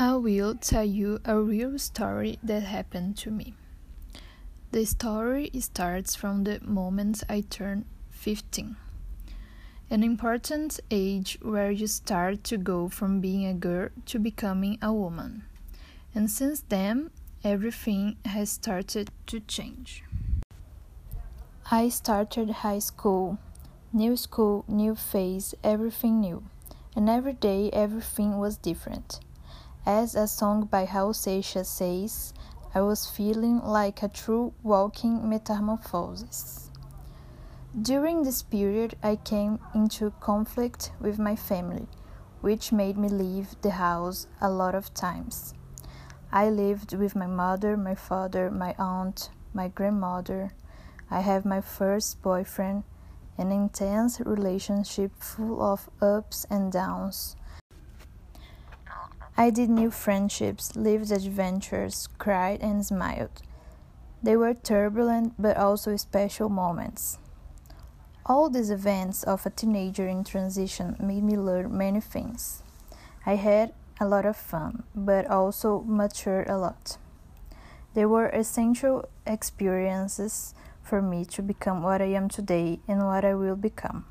I will tell you a real story that happened to me. The story starts from the moment I turned 15, an important age where you start to go from being a girl to becoming a woman. And since then, everything has started to change. I started high school, new school, new phase, everything new. And every day, everything was different. As a song by Raul Seixas says, I was feeling like a true walking metamorphosis. During this period, I came into conflict with my family, which made me leave the house a lot of times. I lived with my mother, my father, my aunt, my grandmother. I have my first boyfriend, an intense relationship full of ups and downs. I did new friendships, lived adventures, cried and smiled. They were turbulent but also special moments. All these events of a teenager in transition made me learn many things. I had a lot of fun, but also matured a lot. They were essential experiences for me to become what I am today and what I will become.